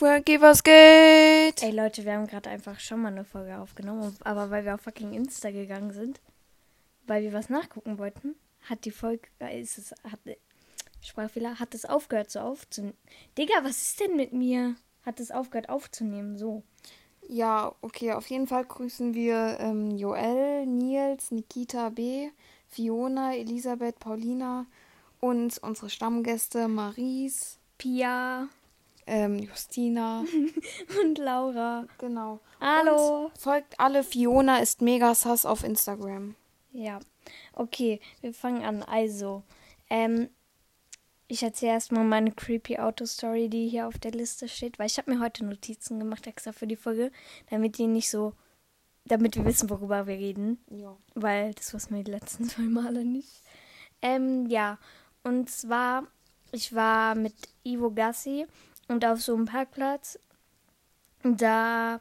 Frankie, was geht? Ey Leute, wir haben gerade einfach schon mal eine Folge aufgenommen, aber weil wir auf fucking Insta gegangen sind, weil wir was nachgucken wollten, hat die Folge, äh, ist es, hat, äh, Sprachfehler, hat es aufgehört so aufzunehmen. Digga, was ist denn mit mir? Hat es aufgehört aufzunehmen, so. Ja, okay, auf jeden Fall grüßen wir ähm, Joel, Nils, Nikita B., Fiona, Elisabeth, Paulina und unsere Stammgäste Maries, Pia ähm, Justina. und Laura. Genau. Hallo. Und folgt alle, Fiona ist mega sass auf Instagram. Ja, okay, wir fangen an. Also, ähm, ich erzähle erstmal meine creepy Auto-Story, die hier auf der Liste steht, weil ich habe mir heute Notizen gemacht extra für die Folge, damit die nicht so, damit wir wissen, worüber wir reden. Ja. Weil das wussten wir die letzten zwei Male nicht. Ähm, ja, und zwar, ich war mit Ivo Gassi und auf so einem Parkplatz, da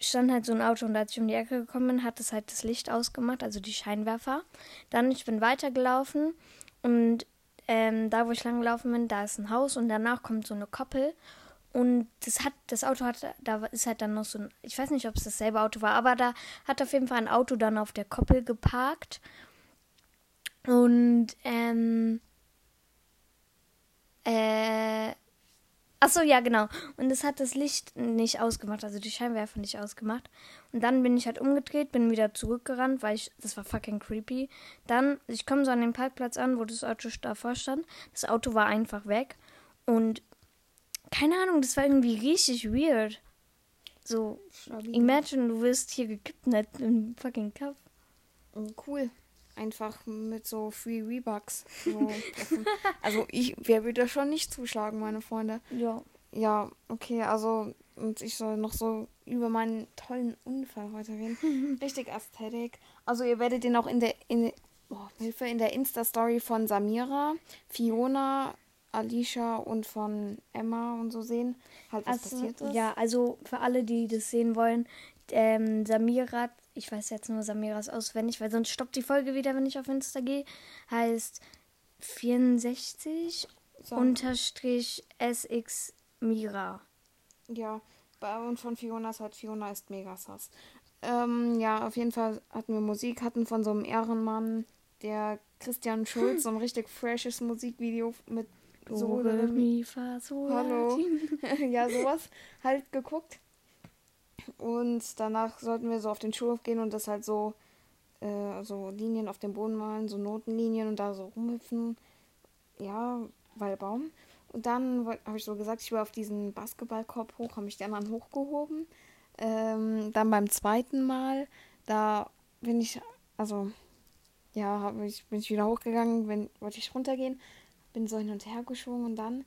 stand halt so ein Auto und als ich um die Ecke gekommen bin, hat es halt das Licht ausgemacht, also die Scheinwerfer. Dann, ich bin weitergelaufen und ähm, da, wo ich lang gelaufen bin, da ist ein Haus und danach kommt so eine Koppel. Und das hat, das Auto hat, da ist halt dann noch so ein, ich weiß nicht, ob es dasselbe Auto war, aber da hat auf jeden Fall ein Auto dann auf der Koppel geparkt. Und, ähm, äh, Achso, ja, genau. Und es hat das Licht nicht ausgemacht, also die Scheinwerfer nicht ausgemacht. Und dann bin ich halt umgedreht, bin wieder zurückgerannt, weil ich, das war fucking creepy. Dann, ich komme so an den Parkplatz an, wo das Auto davor stand. Das Auto war einfach weg. Und keine Ahnung, das war irgendwie richtig weird. So, imagine, du wirst hier gekidnappt im fucking Cup. Cool einfach mit so Free Rebucks. So also ich, wer würde schon nicht zuschlagen, meine Freunde? Ja. Ja, okay, also und ich soll noch so über meinen tollen Unfall heute reden. Richtig Ästhetik. Also ihr werdet den auch in der in oh, Hilfe in der Insta Story von Samira, Fiona, Alicia und von Emma und so sehen, halt was also, passiert ist. Ja, also für alle, die das sehen wollen, ähm, Samira ich weiß jetzt nur Samiras auswendig, weil sonst stoppt die Folge wieder, wenn ich auf Insta gehe. Heißt 64 so. unterstrich SX Mira. Ja, und von Fiona ist halt Fiona ist mega sass. Ähm, ja, auf jeden Fall hatten wir Musik, hatten von so einem Ehrenmann, der Christian Schulz, so ein richtig freshes Musikvideo mit so. Hallo. ja, sowas halt geguckt. Und danach sollten wir so auf den Schulhof gehen und das halt so, äh, so Linien auf dem Boden malen, so Notenlinien und da so rumhüpfen. Ja, weil Baum. Und dann habe ich so gesagt, ich will auf diesen Basketballkorb hoch, habe mich dann dann hochgehoben. Ähm, dann beim zweiten Mal, da bin ich, also, ja, ich, bin ich wieder hochgegangen, bin, wollte ich runtergehen, bin so hin und her geschwungen und dann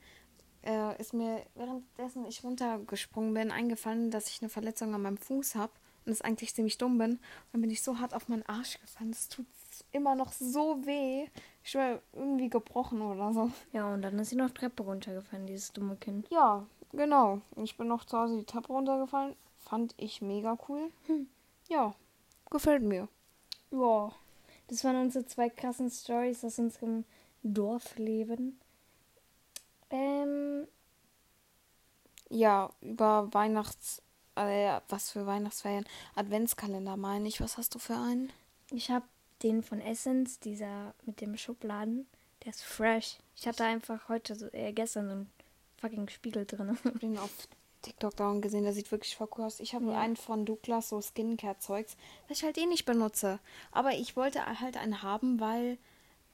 äh, ist mir währenddessen ich runtergesprungen bin eingefallen, dass ich eine Verletzung an meinem Fuß habe und es eigentlich ziemlich dumm bin. Und dann bin ich so hart auf meinen Arsch gefallen. Es tut immer noch so weh. Ich war irgendwie gebrochen oder so. Ja, und dann ist sie noch Treppe runtergefallen, dieses dumme Kind. Ja, genau. Ich bin noch zu Hause die Treppe runtergefallen. Fand ich mega cool. Hm. Ja, gefällt mir. Ja, das waren unsere zwei krassen Stories aus unserem Dorfleben. Ähm, ja, über Weihnachts. Äh, was für Weihnachtsferien? Adventskalender meine ich. Was hast du für einen? Ich habe den von Essence, dieser mit dem Schubladen. Der ist fresh. Ich hatte einfach heute, so, äh, gestern so einen fucking Spiegel drin. Ich habe den auf TikTok da gesehen, der sieht wirklich voll cool aus. Ich habe ja. einen von Douglas, so Skincare-Zeugs, was ich halt eh nicht benutze. Aber ich wollte halt einen haben, weil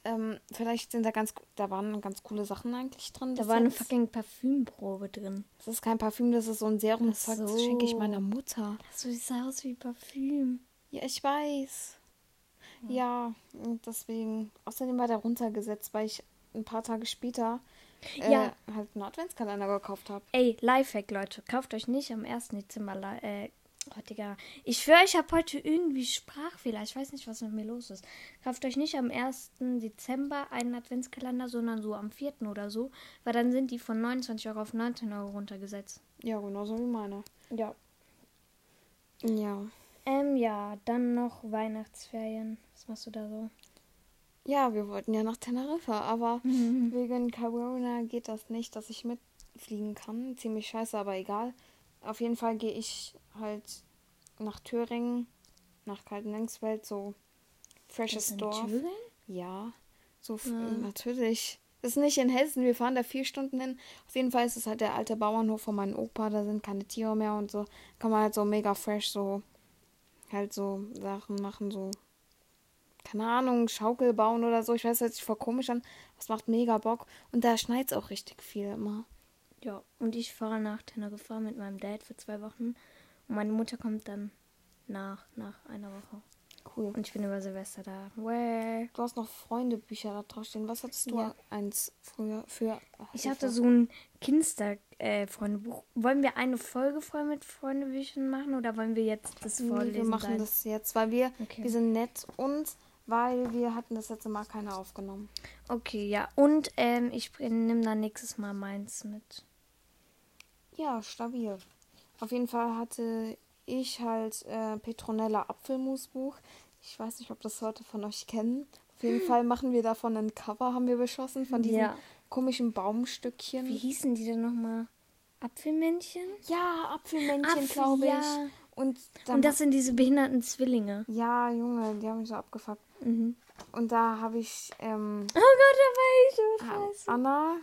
ähm, vielleicht sind da ganz, da waren ganz coole Sachen eigentlich drin. Da war eine fucking Parfümprobe drin. Das ist kein Parfüm, das ist so ein Serum. So. Das schenke ich meiner Mutter. So sieht aus wie Parfüm. Ja, ich weiß. Ja. ja, deswegen. Außerdem war der runtergesetzt, weil ich ein paar Tage später äh, ja. halt einen Adventskalender gekauft habe. Ey, Lifehack, Leute. Kauft euch nicht am 1. Dezember äh, Oh, Digga. Ich schwöre, ich habe heute irgendwie Sprachfehler. Ich weiß nicht, was mit mir los ist. Kauft euch nicht am 1. Dezember einen Adventskalender, sondern so am 4. oder so. Weil dann sind die von 29 Euro auf 19 Euro runtergesetzt. Ja, genauso wie meine. Ja. Ja. Ähm, ja, dann noch Weihnachtsferien. Was machst du da so? Ja, wir wollten ja nach Teneriffa, aber mhm. wegen Corona geht das nicht, dass ich mit fliegen kann. Ziemlich scheiße, aber egal. Auf jeden Fall gehe ich halt nach Thüringen, nach Kaltenlengsfeld, so freshes Dorf. Ja, so ja. natürlich. Das ist nicht in Hessen, wir fahren da vier Stunden hin. Auf jeden Fall ist es halt der alte Bauernhof von meinem Opa, da sind keine Tiere mehr und so. Kann man halt so mega fresh so halt so Sachen machen, so keine Ahnung, Schaukel bauen oder so. Ich weiß, das hört sich voll komisch an. Das macht mega Bock. Und da schneit es auch richtig viel immer. Ja, und ich fahre nach Teneriffa mit meinem Dad für zwei Wochen. Und meine Mutter kommt dann nach, nach einer Woche. Cool. Und ich bin über Silvester da. Where? Du hast noch Freundebücher da draufstehen. Was hattest du ja. eins früher für? Ich hatte so ein Kinster-Freundebuch. Äh, wollen wir eine Folge voll mit Freundebüchern machen oder wollen wir jetzt das vorlesen? Nee, wir machen sein? das jetzt, weil wir, okay. wir sind nett und weil wir hatten das letzte Mal keine aufgenommen. Okay, ja. Und ähm, ich nehme dann nächstes Mal meins mit. Ja, stabil. Auf jeden Fall hatte ich halt äh, Petronella Apfelmusbuch. Ich weiß nicht, ob das Leute von euch kennen. Auf jeden Fall machen wir davon ein Cover, haben wir beschlossen, von diesen ja. komischen Baumstückchen. Wie hießen die denn nochmal? Apfelmännchen? Ja, Apfelmännchen, glaube ich. Ja. Und, und das sind diese behinderten Zwillinge. Ja, Junge, die haben mich so abgefuckt. Mhm. Und da habe ich. Ähm, oh Gott, da war ich so scheiße. Anna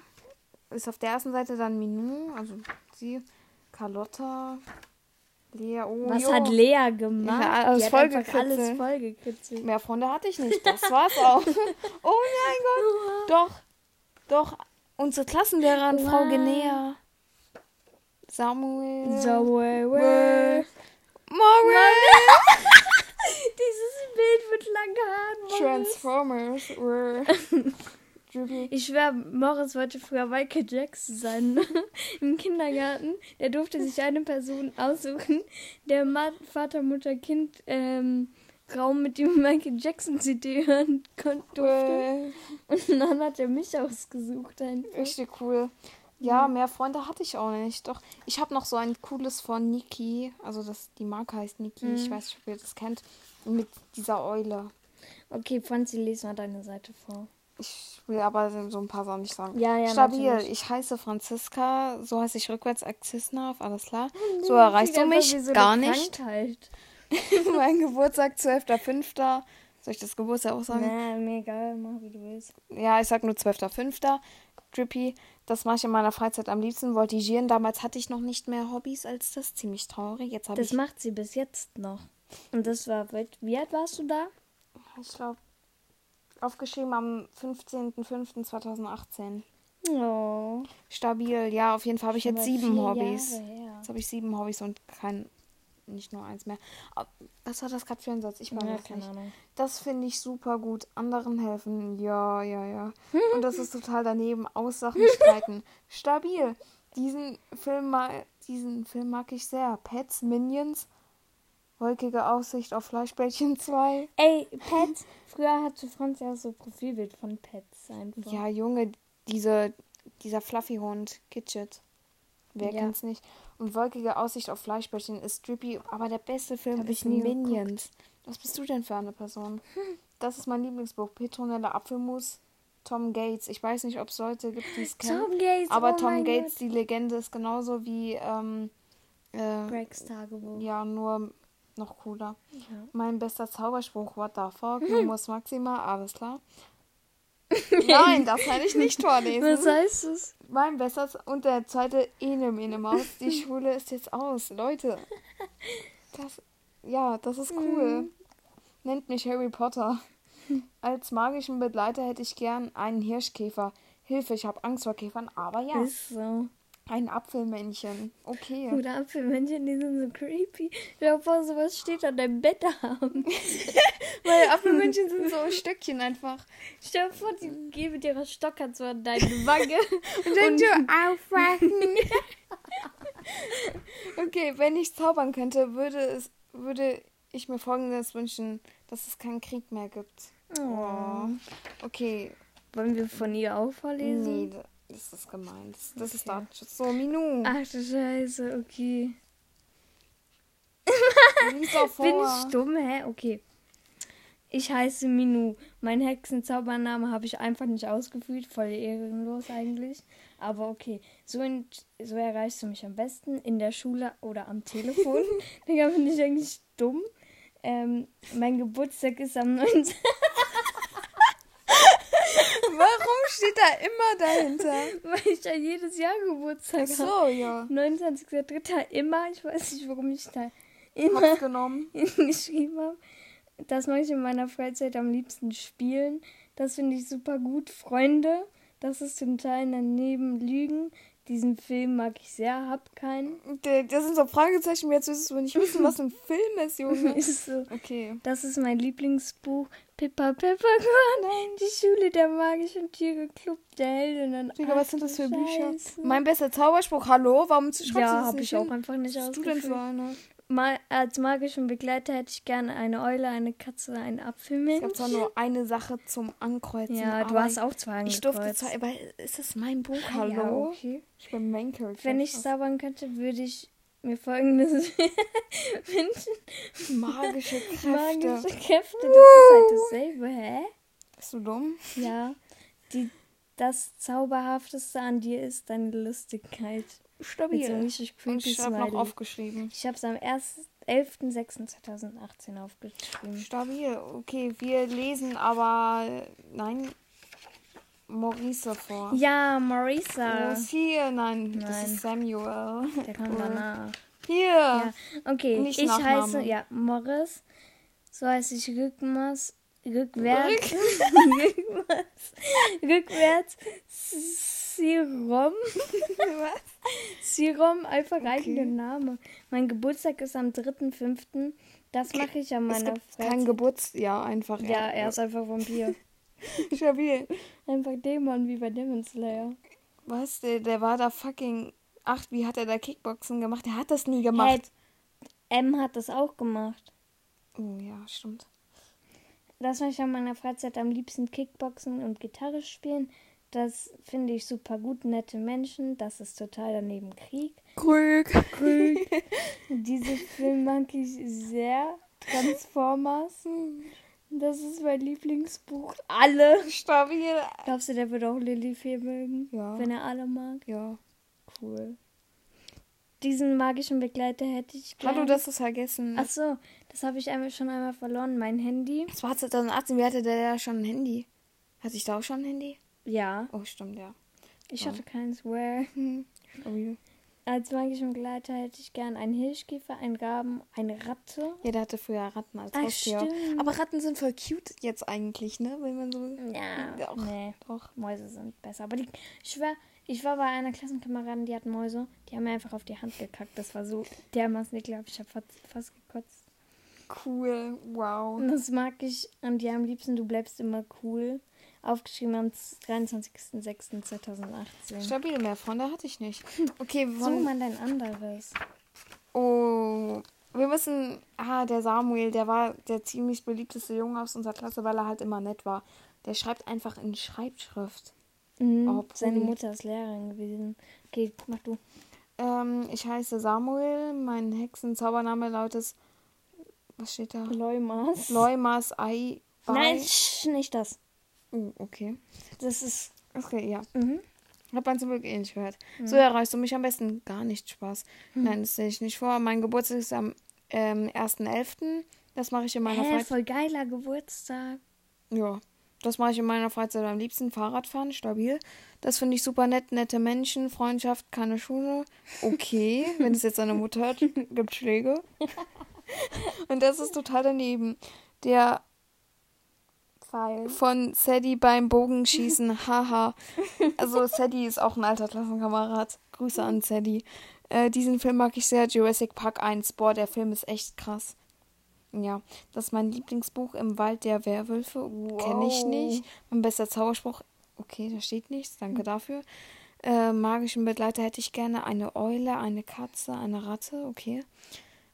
ist auf der ersten Seite dann Minu, also sie, Carlotta, Lea. Oh, Was jo. hat Lea gemacht? Ja, alles voll alles. Mehr Freunde hatte ich nicht, das war's auch. oh mein Gott. Doch, doch, unsere Klassenlehrerin, wow. Frau Genea. Samuel. Samuel. Morgan. Dieses Bild mit langen Haaren. Transformers. Ich schwör, Morris wollte früher Michael Jackson sein. Im Kindergarten. Der durfte sich eine Person aussuchen, der Vater, Mutter, Kind ähm, Raum mit dem Michael Jackson CD hören durfte. Und dann hat er mich ausgesucht. Einfach. Richtig cool. Ja, mehr Freunde hatte ich auch nicht. Doch, ich habe noch so ein cooles von Niki. Also das, die Marke heißt Niki. Mhm. Ich weiß nicht, ob ihr das kennt. Mit dieser Eule. Okay, Franzi, lese mal deine Seite vor. Ich will aber so ein paar Sachen nicht sagen. Ja, ja, Stabil. Natürlich. Ich heiße Franziska. So heiße ich rückwärts Axisnaf. Alles klar. Nee, so erreichst du mich so gar nicht. mein Geburtstag 12.05. Soll ich das Geburtstag auch sagen? Nee, mir egal. Mach wie du willst. Ja, ich sag nur 12.05. Drippy. Das mache ich in meiner Freizeit am liebsten. Voltigieren. Damals hatte ich noch nicht mehr Hobbys als das. Ziemlich traurig. Jetzt das ich macht sie bis jetzt noch. Und das war, wie alt warst du da? Ich glaube, aufgeschrieben am 15.05.2018. Oh. Stabil, ja, auf jeden Fall habe ich jetzt sieben Hobbys. Jetzt habe ich sieben Hobbys und kein, nicht nur eins mehr. Was war das gerade für ein Satz? Ich meine, ja, keine Ahnung. Das finde ich super gut. Anderen helfen, ja, ja, ja. und das ist total daneben. Aussachen streiten. Stabil. Diesen Film, diesen Film mag ich sehr. Pets, Minions, Wolkige Aussicht auf Fleischbällchen 2. Ey, Pets. Früher hatte Franz ja so Profilbild von Pets einfach. Ja, Junge, diese, dieser Fluffy-Hund, Kitchet. Wer ja. kennt's nicht? Und Wolkige Aussicht auf Fleischbällchen ist Drippy, aber der beste Film Hab ist Minions. Geguckt. Was bist du denn für eine Person? Hm. Das ist mein Lieblingsbuch. Petronella Apfelmus. Tom Gates. Ich weiß nicht, ob es Leute gibt, die es kennen. Tom Gates. Aber oh Tom Gates, Gott. die Legende, ist genauso wie ähm, äh, Gregs Tagebuch. Ja, nur noch cooler. Ja. Mein bester Zauberspruch, what the fuck, Numus Maxima, alles klar. Nein, das kann ich nicht vorlesen. Was heißt es? Mein bester und der zweite Ene Mene Maus. Die Schule ist jetzt aus, Leute. Das, ja, das ist cool. Mhm. Nennt mich Harry Potter. Als magischen Begleiter hätte ich gern einen Hirschkäfer. Hilfe, ich habe Angst vor Käfern, aber ja. Ist so. Ein Apfelmännchen. Okay. Oder Apfelmännchen, die sind so creepy. Stell dir vor, sowas steht an deinem Bett abends. Weil Apfelmännchen sind so Stöckchen einfach. Stell dir vor, die gehen mit ihrer Stockhand so an deine Wange. und dann du aufwachen. okay, wenn ich zaubern könnte, würde es, würde ich mir folgendes wünschen, dass es keinen Krieg mehr gibt. Oh. Okay. Wollen wir von ihr auch vorlesen? Nee, das ist gemein. Das, das okay. ist Datenschutz. So, Minu. Ach du Scheiße, okay. Bin ich dumm, hä? Okay. Ich heiße Minu. Mein Hexenzaubername habe ich einfach nicht ausgeführt. Voll ehrenlos eigentlich. Aber okay, so, in, so erreichst du mich am besten in der Schule oder am Telefon. Digga, bin ich eigentlich dumm. Ähm, mein Geburtstag ist am 19. Warum steht da immer dahinter? Weil ich ja jedes Jahr Geburtstag habe. so, ja. 29.03. immer. Ich weiß nicht, warum ich da immer Hab's genommen. geschrieben habe. Das mache ich in meiner Freizeit am liebsten spielen. Das finde ich super gut. Freunde, das ist total daneben Lügen. Diesen Film mag ich sehr, hab keinen. Das sind so Fragezeichen, jetzt willst du nicht wissen, was ein Film ist, Junge. Ist so. Okay. Das ist mein Lieblingsbuch. Pippa Peppercorn, die Schule der magischen Tiere, Club der Heldinnen. Digga, was sind das für Bücher? Scheiße. Mein bester Zauberspruch, hallo? Warum schreibst du ja, das habe nicht ich auch hin? einfach nicht Was du denn für. Ma als magischen Begleiter hätte ich gerne eine Eule, eine Katze, einen Es Apfelmensch. gab zwar nur eine Sache zum Ankreuzen. Ja, du hast auch zwei Ich durfte angekreuzt. zwei, aber ist das mein Buch? Ja, Hallo? okay. Ich bin Main Character. Wenn ich zaubern könnte, würde ich mir folgendes wünschen. Magische Kräfte. Magische Kräfte, das ist halt dasselbe, hä? Bist du dumm? Ja. Die, das Zauberhafteste an dir ist deine Lustigkeit. Stabil. Mit so Und ich habe noch aufgeschrieben. Ich habe es am 1. 11.06.2018 aufgeschrieben. Stabil. Okay, wir lesen aber. Nein. Maurice vor. Ja, Marisa. ist hier? Nein, das Nein. ist Samuel. Der kommt danach. Hier. Ja, okay. Nicht ich Nachname. heiße, ja, Morris. So heiße ich Rückmaß. Rückwärts. Rückmaß. Rückwärts. Sirom. Was? Sirom, einfach Okay. eigener Name. Mein Geburtstag ist am 3.5. Das mache ich an meiner gibt kein Geburtsjahr einfach. Ja, er ist einfach Vampir. Stabil. einfach Dämon wie bei Demon Slayer. Was? Der, der war da fucking. Ach, wie hat er da Kickboxen gemacht? Der hat das nie gemacht. M hat das auch gemacht. Oh ja, stimmt. Das mache ich an meiner Freizeit am liebsten Kickboxen und Gitarre spielen. Das finde ich super gut. Nette Menschen. Das ist total daneben Krieg. Krüg. Krieg. Diese Film mag ich sehr. Transformers. Das ist mein Lieblingsbuch. Alle. Stabil. Glaubst du, der würde auch Lilly viel mögen? Ja. Wenn er alle mag? Ja. Cool. Diesen magischen Begleiter hätte ich gerne. Hallo, das ist vergessen. Ach so, das habe ich einmal schon einmal verloren. Mein Handy. Das war 2018. Wie hatte der da schon ein Handy? Hatte ich da auch schon ein Handy? Ja. Oh, stimmt, ja. Ich Oh. hatte keins. Where? Hm. Stabil. Als magischen Begleiter hätte ich gern einen Hirschkäfer, einen Raben, eine Ratte. Ja, der hatte früher Ratten als Haustier. Aber Ratten sind voll cute jetzt eigentlich, ne? Wenn man so. Ja. Doch. Nee, Doch. Mäuse sind besser. Aber die, ich schwör, ich war bei einer Klassenkameradin, die hat Mäuse. Die haben mir einfach auf die Hand gekackt. Das war so dermaßen ekelhaft. Ich habe fast, fast gekotzt. Cool. Wow. Und das mag ich an dir am liebsten. Du bleibst immer cool. Aufgeschrieben am 23.06.2018. Stabil, mehr Freunde hatte ich nicht. Okay, Such von, mal dein anderes. Oh, wir müssen. Ah, der Samuel, der war der ziemlich beliebteste Junge aus unserer Klasse, weil er halt immer nett war. Der schreibt einfach in Schreibschrift. Mhm. Oh, Seine. Mutter ist Lehrerin gewesen. Okay, mach du. Ähm, ich heiße Samuel. Mein Hexenzaubername lautet. Was steht da? Leumas. Leumas Ei. Nein, sch, nicht das. Oh, okay. Das ist. Okay, ja. Mhm. Hat man zum Glück eh nicht gehört. So erreichst du mich am besten gar nicht Spaß. Nein, das sehe ich nicht vor. Mein Geburtstag ist am ähm, 1.11. Das mache ich in meiner Freizeit. voll geiler Geburtstag. Ja, das mache ich in meiner Freizeit am liebsten. Fahrradfahren, stabil. Das finde ich super nett. Nette Menschen, Freundschaft, keine Schule. Okay, wenn es jetzt seine Mutter hört, gibt Schläge. Und das ist total daneben. Der Pfeil. von Sadie beim Bogenschießen, haha. Also Sadie ist auch ein alter Klassenkamerad. Grüße an Sadie. Äh, diesen Film mag ich sehr. Jurassic Park 1. Boah, der Film ist echt krass. Ja, das ist mein Lieblingsbuch im Wald der Werwölfe. Kenne ich Wow. nicht. Mein bester Zauberspruch. Okay, da steht nichts. Danke dafür. Äh, magischen Begleiter hätte ich gerne eine Eule, eine Katze, eine Ratte. Okay.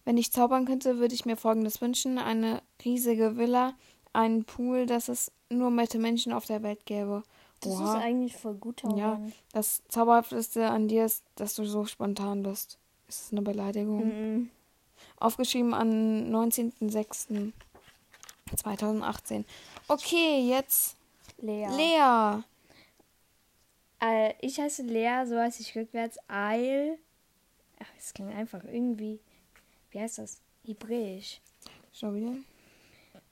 Wenn ich zaubern könnte, würde ich mir folgendes wünschen: eine riesige Villa, einen Pool, dass es nur nette Menschen auf der Welt gäbe. Das Oha. ist eigentlich voll gut, Ja. Mann. Das Zauberhafteste an dir ist, dass du so spontan bist. Ist das eine Beleidigung? Mhm. Aufgeschrieben am 19.06.2018. Okay, jetzt Lea. Lea. Äh, ich heiße Lea, so heiße ich rückwärts. Eil. Ach, es klingt einfach irgendwie. Wie heißt das? Hebräisch. Schau wieder.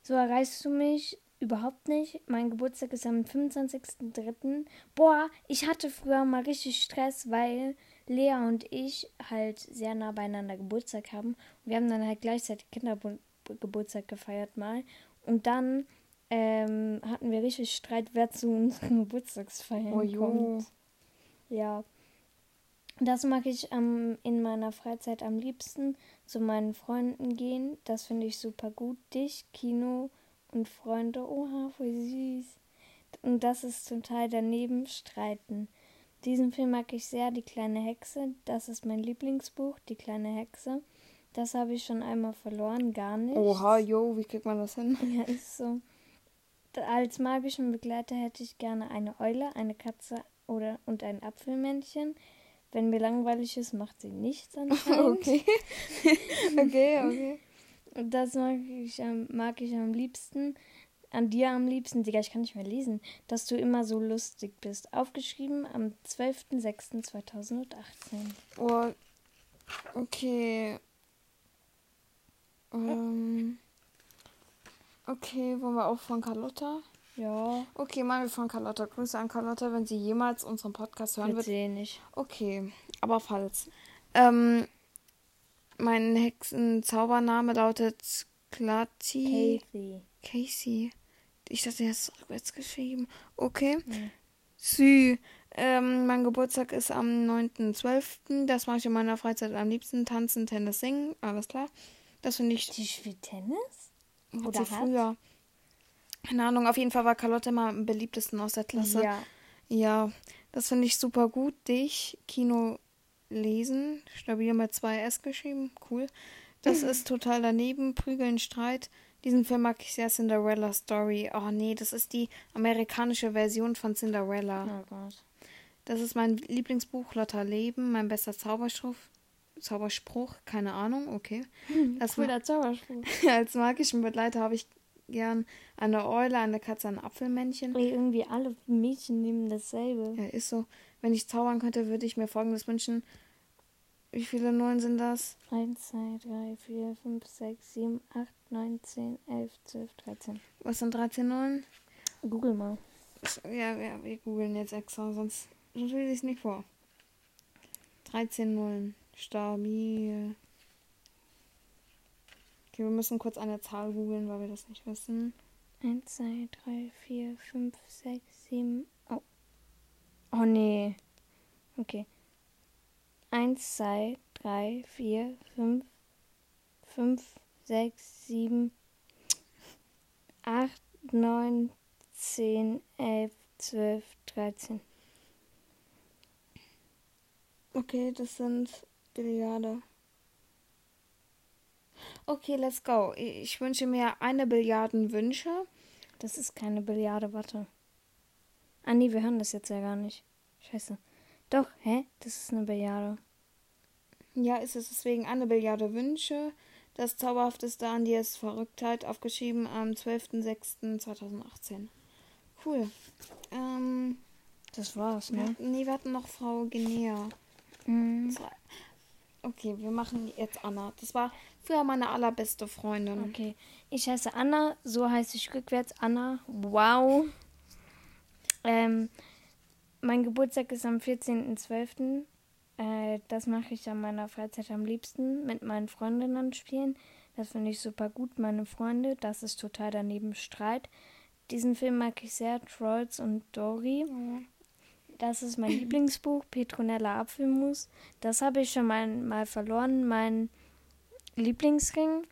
So erreichst du mich überhaupt nicht. Mein Geburtstag ist am 25.03. Boah, ich hatte früher mal richtig Stress, weil Lea und ich halt sehr nah beieinander Geburtstag haben. Wir haben dann halt gleichzeitig Kindergeburtstag gefeiert mal. Und dann ähm, hatten wir richtig Streit, wer zu unseren Geburtstagsfeiern Oh, jo. kommt. Ja. Das mag ich ähm, in meiner Freizeit am liebsten. Zu meinen Freunden gehen. Das finde ich super gut. Dich, Kino und Freunde. Oha, voll süß. Und das ist zum Teil daneben streiten. Diesen Film mag ich sehr, Die kleine Hexe. Das ist mein Lieblingsbuch, Die kleine Hexe. Das habe ich schon einmal verloren, gar nicht. Oha, jo, wie kriegt man das hin? Ja, ist so. Als magischen Begleiter hätte ich gerne eine Eule, eine Katze oder und ein Apfelmännchen. Wenn mir langweilig ist, macht sie nichts anscheinend. okay. okay, okay. Und das mag ich, am- mag ich am liebsten. An dir am liebsten, Digga, ich kann nicht mehr lesen, dass du immer so lustig bist. Aufgeschrieben am 12.06.2018. Oh, okay. Ähm. Okay, wollen wir auch von Carlotta? Ja, Okay, machen wir von Carlotta. Grüße an Carlotta, wenn sie jemals unseren Podcast hören wird sie nicht. Okay, aber falls. Ähm, mein Hexenzaubername lautet Klati Kathy. Casey. Ich dachte, er ist rückwärts geschrieben. Okay. Nee. Sü. Ähm, mein Geburtstag ist am 9.12. Das mache ich in meiner Freizeit am liebsten. Tanzen, Tennis, singen. Alles klar. Das finde ich Die spielt Tennis? hat oder sie hat? Keine Ahnung, auf jeden Fall war Carlotte immer am beliebtesten aus der Klasse. Ja. Ja, das finde ich super gut. Dich, Kino lesen, stabil mit zwei S geschrieben, cool. Das ist total daneben, Prügeln, Streit. Diesen Film mag ich sehr, Cinderella Story. Oh nee, das ist die amerikanische Version von Cinderella. Oh Gott. Das ist mein Lieblingsbuch, Lotta Leben, mein bester Zauberspruch. Zauberspruch, keine Ahnung, okay. Das Cooler Zauberspruch. Als magischen Begleiter habe ich gern eine Eule, eine Katze, ein Apfelmännchen. Ey, irgendwie alle Mädchen nehmen dasselbe. Ja, ist so. Wenn ich zaubern könnte, würde ich mir folgendes wünschen. Wie viele Nullen sind das? 1, 2, 3, 4, 5, 6, 7, 8, 9, 10, 11, 12, 13. Was sind 13 Nullen? Google mal. Ja, ja wir googeln jetzt extra, sonst, sonst lese ich es nicht vor. 13 Nullen. Stabil. Okay, wir müssen kurz eine Zahl googeln, weil wir das nicht wissen. 1, 2, 3, 4, 5, 6, 7. Oh. Oh nee. Okay. 1, 2, 3, 4, 5, 5, 6, 7, 8, 9, 10, 11, 12, 13. Okay, das sind Billiarde. Okay, let's go. Ich wünsche mir eine Billiardenwünsche. Das ist keine Billiarde, warte. Ah nee, wir hören das jetzt ja gar nicht. Scheiße. Doch, hä? Das ist eine Billiarde. Ja, ist es deswegen eine Billiarde Wünsche. Das Zauberhafteste an dir ist Verrücktheit, aufgeschrieben am 12.06.2018. Cool. Ähm, Das war's, ne? nee, wir hatten noch Frau Genea. Mhm. Okay, wir machen jetzt Anna. Das war früher meine allerbeste Freundin. Okay. Ich heiße Anna, so heiße ich rückwärts Anna. Wow. Ähm, mein Geburtstag ist am 14.12. Äh, das mache ich an meiner Freizeit am liebsten mit meinen Freundinnen spielen. Das finde ich super gut. Meine Freunde, das ist total daneben Streit. Diesen Film mag ich sehr, Trolls und Dory. Ja. Das ist mein Lieblingsbuch, Petronella Apfelmus. Das habe ich schon mal, mal verloren. Mein Lieblingsring.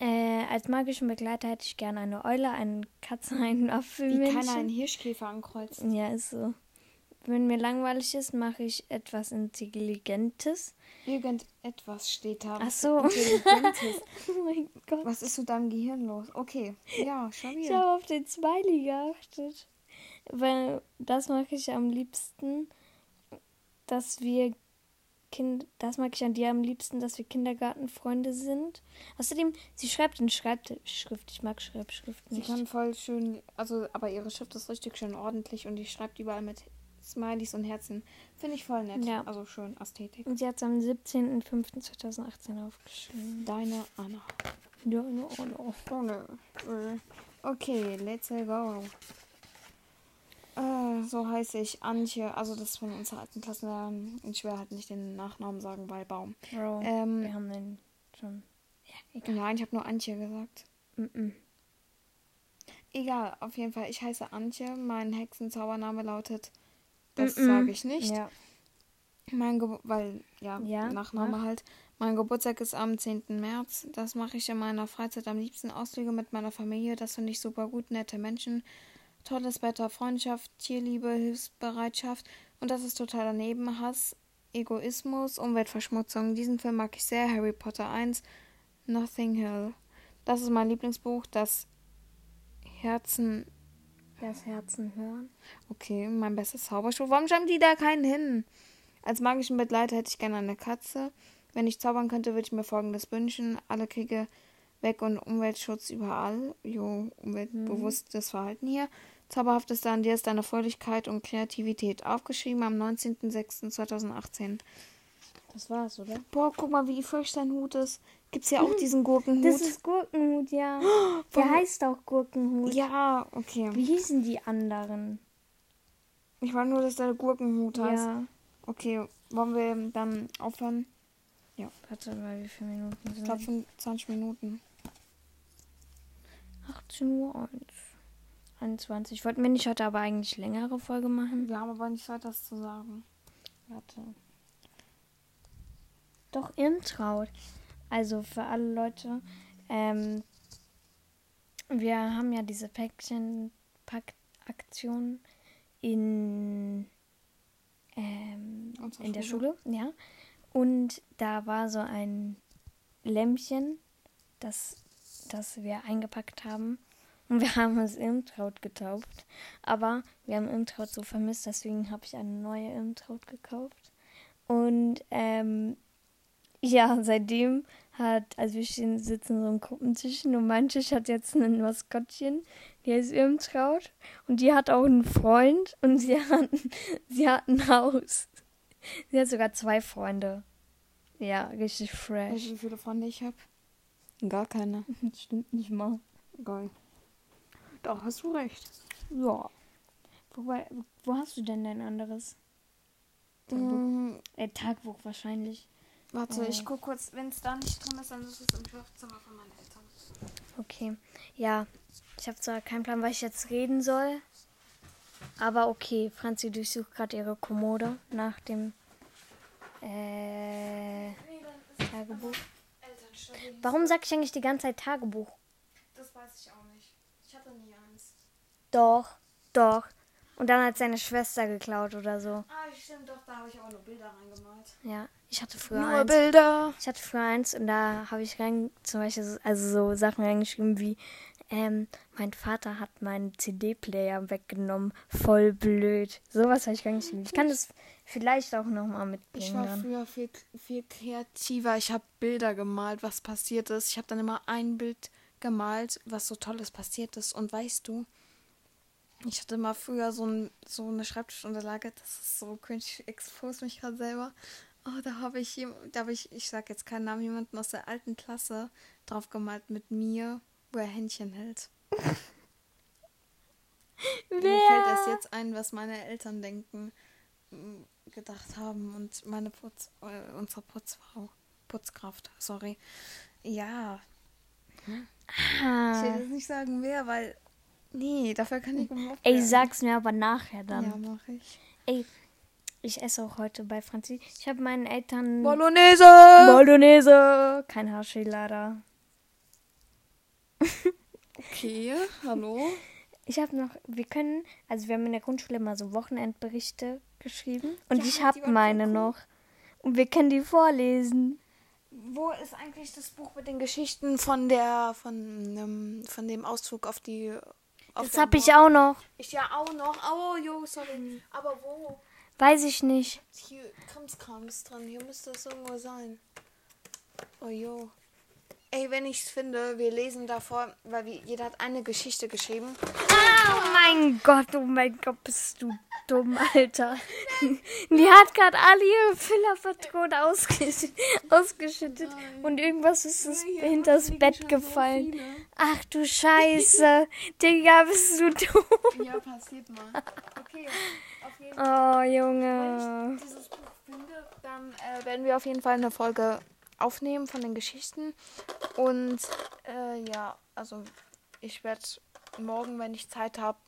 Äh, als magischen Begleiter hätte ich gerne eine Eule, eine Katze, einen Wie Apfelmännchen. kann einen Hirschkäfer ankreuzt. Ja, ist so. Wenn mir langweilig ist, mache ich etwas Intelligentes. Irgendetwas steht da. Ach so. Intelligentes. Oh mein Gott. Was ist mit deinem Gehirn los? Okay. Ja, stabil. Ich habe auf den Smiley geachtet. Weil das mache ich am liebsten, dass wir Kind, das mag ich an dir am liebsten, dass wir Kindergartenfreunde sind. Außerdem, sie schreibt in Schreibschrift. Ich mag Schreibschrift Sie nicht. kann voll schön, also, aber ihre Schrift ist richtig schön ordentlich und die schreibt überall mit Smileys und Herzen. Finde ich voll nett. Ja. Also schön, Ästhetik. Und sie hat es am 17.05.2018 aufgeschrieben. Deine Anna. Ja, no, oh no. Oh ne. Äh, Okay, let's go. Äh, so heiße ich Antje. Also das ist von unserer alten Klassenlehrerin. Ich will halt nicht den Nachnamen sagen, weil Baum. Bro, Ähm, wir haben den schon. Ja, egal. Nein, ich habe nur Antje gesagt. Mm -mm. Egal, auf jeden Fall. Ich heiße Antje. Mein Hexenzaubername lautet. Das Mm-mm. sage ich nicht. Ja. Mein Ge weil, ja, Ja, Nachname mach. halt. Mein Geburtstag ist am 10. März. Das mache ich in meiner Freizeit am liebsten. Ausflüge mit meiner Familie. Das finde ich super gut. Nette Menschen. Tolles Wetter, Freundschaft, Tierliebe, Hilfsbereitschaft. Und das ist total daneben. Hass, Egoismus, Umweltverschmutzung. Diesen Film mag ich sehr. Harry Potter 1, Nothing Hill. Das ist mein Lieblingsbuch. Das Herzen Das Herzen hören. Okay, mein bestes Zauberspruch. Warum schreiben die da keinen hin? Als magischen Begleiter hätte ich gerne eine Katze. Wenn ich zaubern könnte, würde ich mir folgendes wünschen. Alle Kriege weg und Umweltschutz überall. Jo, umweltbewusstes Verhalten hier. Zauberhafteste an dir ist deine Fröhlichkeit und Kreativität. Aufgeschrieben am 19.06.2018. Das war's, oder? Boah, guck mal, wie frisch dein Hut ist. Gibt's ja auch diesen Gurkenhut? Das ist Gurkenhut, ja. Der Warum- heißt auch Gurkenhut. ja, okay. Wie hießen die anderen? Ich war nur, dass der Gurkenhut heißt. Ja. Okay, wollen wir dann aufhören? Warte mal, wie viele Minuten Ich sind glaube 25 Minuten. 18 Uhr 1. 21. Wollten wir nicht heute aber eigentlich längere Folge machen? Wir haben aber nicht weiter zu sagen. Warte. Doch Intraut. Also für alle Leute. Ähm, wir haben ja diese Päckchen-Pack-Aktion in, ähm, in der Schule. Schule. Ja. Und da war so ein Lämpchen, das, das wir eingepackt haben. Und wir haben es Imtraut getauft. Aber wir haben Imtraut so vermisst, deswegen habe ich eine neue Imtraut gekauft. Und ähm, ja, seitdem hat, also wir stehen, sitzen so im Gruppentischen und mein Tisch hat jetzt ein Maskottchen, die heißt Irmtraut. Und die hat auch einen Freund und sie hat, sie hat ein Haus. Sie hat sogar zwei Freunde. Ja, richtig Weißt fresh. du, wie viele Freunde ich habe? Gar keine. Stimmt nicht mal. Geil. Doch, hast du recht. Ja. Wobei, wo hast du denn dein anderes? Tagebuch, Mm, äh, Tagebuch wahrscheinlich. warte, Äh. ich guck kurz. Wenn es da nicht drin ist, dann ist es im Schlafzimmer von meinen Eltern. Okay. Ja, ich habe zwar keinen Plan, was ich jetzt reden soll. Aber okay, Franzi durchsucht gerade ihre Kommode nach dem äh, Tagebuch. Warum sag ich eigentlich die ganze Zeit Tagebuch? Das weiß ich auch nicht. Ich hatte nie eins. Doch, doch. Und dann hat seine Schwester geklaut oder so. Ah, stimmt, doch, da habe ich aber nur Bilder reingemalt. Ja, ich hatte früher Nur eins. Bilder. Ich hatte früher eins und da habe ich rein, zum Beispiel so, also so Sachen reingeschrieben wie, ähm, mein Vater hat meinen CD-Player weggenommen. Voll blöd. Sowas habe ich reingeschrieben. Ich kann das vielleicht auch nochmal Ich mitbringen war dann. früher viel, viel kreativer. Ich habe Bilder gemalt, was passiert ist. Ich habe dann immer ein Bild gemalt, was so Tolles passiert ist. Und weißt du, ich hatte mal früher so, ein, so eine Schreibtischunterlage. Das ist so cringe. Ich expose mich gerade selber. Oh, da habe ich, da habe ich, ich sag jetzt keinen Namen, jemanden aus der alten Klasse drauf gemalt mit mir, wo er Händchen hält. Mir fällt erst jetzt ein, was meine Eltern denken, m, gedacht haben und meine Putz, äh, unsere Putzfrau, Putzkraft, sorry. Ja, ich will Ah. jetzt nicht sagen wer, weil, nee, dafür kann ich gemobbt Ey, sag's mir aber nachher dann. Ja, mach ich. Ey, ich esse auch heute bei Franzi. Ich habe meinen Eltern Bolognese! Bolognese. Kein leider. Okay, hallo. Ich habe noch, wir können, also wir haben in der Grundschule immer so Wochenendberichte geschrieben und Ja, ich habe meine cool. noch. Und wir können die vorlesen. Wo ist eigentlich das Buch mit den Geschichten von der, von, ähm, von dem Auszug auf die... Das habe ich auch noch. Ich ja auch noch. Oh, jo, sorry. Aber wo? Weiß ich nicht. Hier kommt's Krams dran. Hier müsste es irgendwo sein. Oh jo. Ey, wenn ich's finde, wir lesen davor, weil wir, jeder hat eine Geschichte geschrieben. Oh mein Gott, oh mein Gott, bist du dumm, Alter. Die hat gerade alle ihre Fillerpatronen ausgesch ausgeschüttet und irgendwas ist das hier hinters Bett so gefallen. viele. Ach du Scheiße. Digga, bist du dumm. Ja, passiert mal. Okay, auf jeden Oh, Wenn Junge. ich dieses Buch finde, dann äh, werden wir auf jeden Fall eine Folge aufnehmen von den Geschichten. Und äh, ja, also ich werde morgen, wenn ich Zeit habe,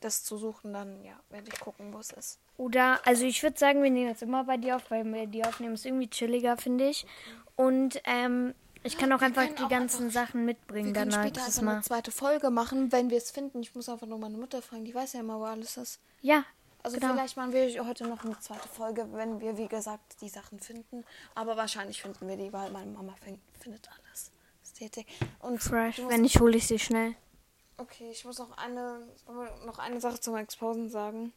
das zu suchen, dann ja, werde ich gucken, wo es ist. Oder, also ich würde sagen, wir nehmen jetzt immer bei dir auf, weil wir die aufnehmen ist irgendwie chilliger, finde ich. Und ähm, ich kann auch einfach die auch ganzen einfach- Sachen mitbringen Wir können später Das einfach eine Mal. zweite Folge machen, wenn wir es finden. Ich muss einfach nur meine Mutter fragen, die weiß ja immer, wo alles ist. Ja, Also Genau. vielleicht machen wir heute noch eine zweite Folge, wenn wir, wie gesagt, die Sachen finden. Aber wahrscheinlich finden wir die, weil meine Mama fin- findet alles. Und fresh. Wenn nicht, hole ich sie schnell. Okay, ich muss noch eine, noch eine Sache zum Exposen sagen.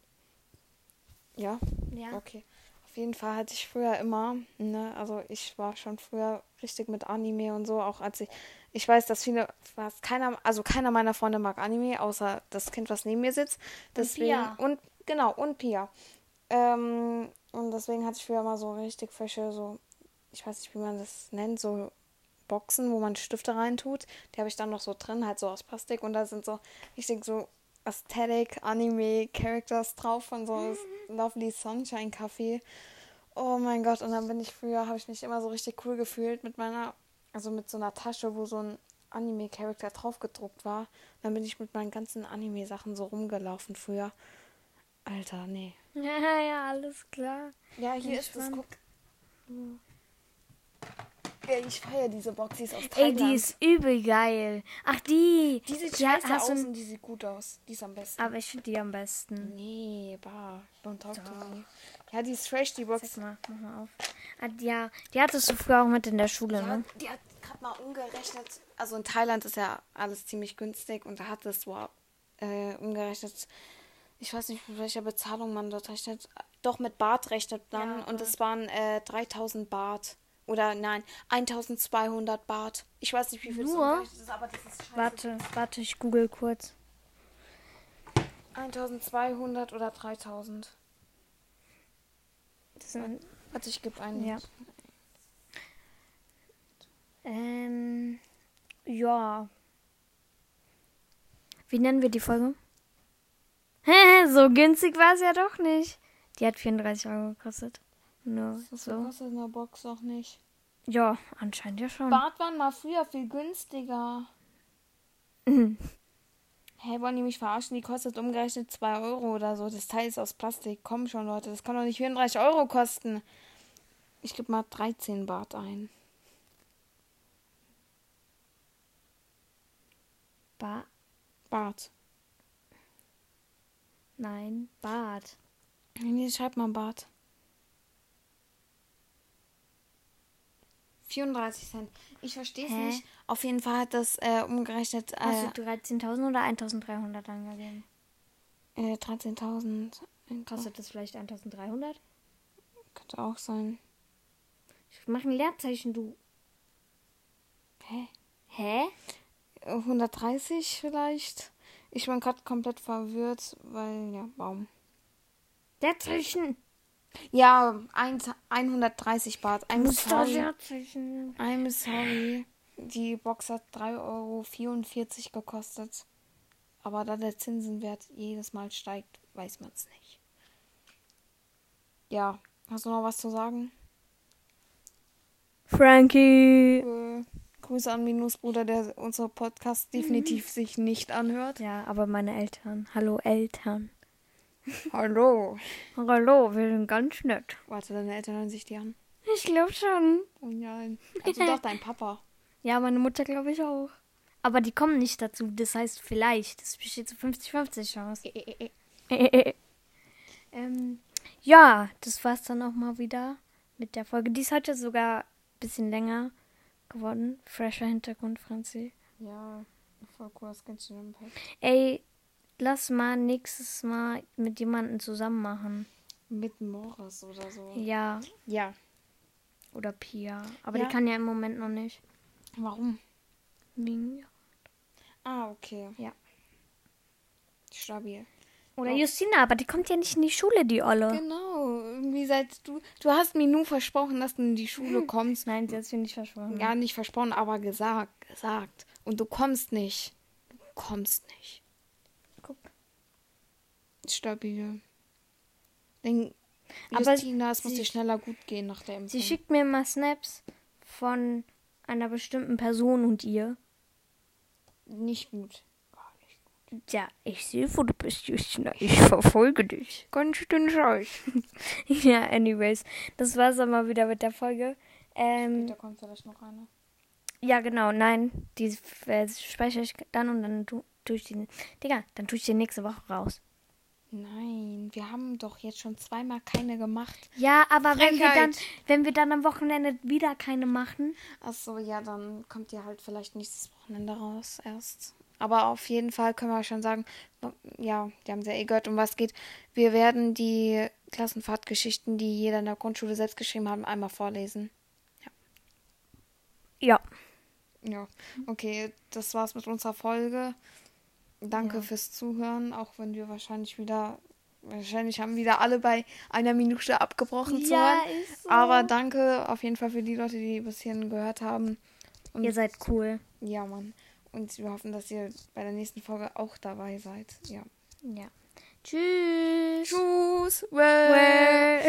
Ja? Ja. Okay. Auf jeden Fall hatte ich früher immer, ne, also ich war schon früher richtig mit Anime und so, auch als ich, ich weiß, dass viele, fast keiner, also keiner meiner Freunde mag Anime, außer das Kind, was neben mir sitzt. Deswegen, Pia. und, genau, und Pia. Ähm, und deswegen hatte ich früher immer so richtig frische, so, ich weiß nicht, wie man das nennt, so Boxen, wo man Stifte reintut. Die habe ich dann noch so drin, halt so aus Plastik und da sind so richtig so Aesthetic Anime Characters drauf von so Lovely Sunshine Café. Oh mein Gott, und dann bin ich früher, habe ich mich immer so richtig cool gefühlt mit meiner, also mit so einer Tasche, wo so ein Anime-Charakter drauf gedruckt war. dann bin ich mit meinen ganzen Anime-Sachen so rumgelaufen früher. Alter, nee. Ja, ja, alles klar. Ja, hier ist das, guck. Ja, ich feiere diese Box, die ist aus Ey, Thailand. die ist übel geil. Ach, die. Die sieht ja, scheiße aus und die sieht gut aus. Die ist am besten. Aber ich finde die am besten. nee, bah, don't talk to me. Ja, die ist fresh, die Box. Zeig mal, mach mal auf. Ah, ja, die hattest du früher auch mit in der Schule, Ja, ne? die hat gerade mal umgerechnet. Also in Thailand ist ja alles ziemlich günstig und da hat es wow, äh, umgerechnet. Ich weiß nicht, mit welcher Bezahlung man dort rechnet. Doch mit Bart rechnet man Ja, und es waren äh, 3000 Baht. Oder nein, 1200 Baht. Ich weiß nicht, wie viel Nur? das ist, aber das ist scheiße. Warte, warte, ich google kurz. 1200 oder 3000. Das sind, Warte, ich gebe einen. Ja. ähm, ja. Wie nennen wir die Folge? Hä, so günstig war es ja doch nicht. Die hat 34 Euro gekostet. Nur Das so. kostet eine Box auch nicht. Ja, anscheinend ja schon. Bart waren mal früher viel günstiger. Hey, wollen die mich verarschen? Die kostet umgerechnet 2 Euro oder so. Das Teil ist aus Plastik. Komm schon, Leute. Das kann doch nicht 34 Euro kosten. Ich gebe mal 13 Bart ein. Ba Bart. Nein, Bart. Nee, schreib mal Bart. 34 Cent. Ich verstehe es nicht. Auf jeden Fall hat das äh, umgerechnet Hast äh, du 13.000 oder 1.300 angegeben? äh, 13.000. Kostet das vielleicht 1.300? Könnte auch sein. Ich mache ein Leerzeichen, du. Hä? Hä? 130 vielleicht. Ich bin gerade komplett verwirrt, weil, ja, Baum. Leerzeichen. Ja, ein, 130 Baht. I'm sorry. I'm sorry. Die Box hat 3,44 Euro gekostet. Aber da der Zinsenwert jedes Mal steigt, weiß man es nicht. Ja, hast du noch was zu sagen? Frankie. Äh, Grüße an Minus Bruder, der unsere Podcast definitiv sich nicht anhört. Ja, aber meine Eltern. Hallo Eltern. Hallo. Hallo, wir sind ganz nett. Warte, deine Eltern hören sich die an. Ich glaube schon. Oh nein. Also doch dein Papa. Ja, meine Mutter glaube ich auch. Aber die kommen nicht dazu. Das heißt vielleicht. Es besteht zu 50-50 Chance. ähm, ja, das war's dann auch mal wieder mit der Folge. Die ist heute sogar ein bisschen länger geworden. Fresher Hintergrund, Franzi. Ja, voll cool, das Genshin Impact. Ey, lass mal nächstes Mal mit jemandem zusammen machen. Mit Morris oder so. Ja, Ja. oder Pia. Aber Ja. die kann ja im Moment noch nicht. Warum? Wegen- Ah, okay. Ja. Stabil. Oder Justina, aber die kommt ja nicht in die Schule, die Olle. Genau, irgendwie seit du. Du hast mir nur versprochen, dass du in die Schule kommst. Nein, sie hat es mir nicht versprochen. Ja, nicht versprochen, aber gesagt, gesagt. Und du kommst nicht. Du kommst nicht. Guck. Stabil. Denn Aber Justina, es muss dir schneller gut gehen nach der Impfung. Sie schickt mir immer Snaps von einer bestimmten Person und ihr. nicht gut. Gar nicht gut. Ja, ich sehe, wo du bist, Justina. Ich verfolge dich. Ganz schön scheiß. ja, anyways. Das war's dann mal wieder mit der Folge. Ähm, Da kommt vielleicht noch eine. ja, genau, nein. Die äh, speichere ich dann und dann tu, tue ich die. Digga, dann tue ich die nächste Woche raus. Nein, wir haben doch jetzt schon zweimal keine gemacht. Ja, aber wenn wir, dann, wenn wir dann am Wochenende wieder keine machen. Achso, ja, dann kommt ihr halt vielleicht nächstes Wochenende raus erst. Aber auf jeden Fall können wir schon sagen, ja, die haben ja eh gehört, um was geht. Wir werden die Klassenfahrtgeschichten, die jeder in der Grundschule selbst geschrieben hat, einmal vorlesen. Ja. Ja, okay, das war's mit unserer Folge. Danke fürs Zuhören, auch wenn wir wahrscheinlich wieder, wahrscheinlich haben wieder alle bei einer Minute abgebrochen zu Ja, hören. ist so. Aber danke auf jeden Fall für die Leute, die bis hierhin gehört haben. Und Ihr seid cool. ja, Mann. Und wir hoffen, dass ihr bei der nächsten Folge auch dabei seid. Ja. Ja. Tschüss. Tschüss. Well.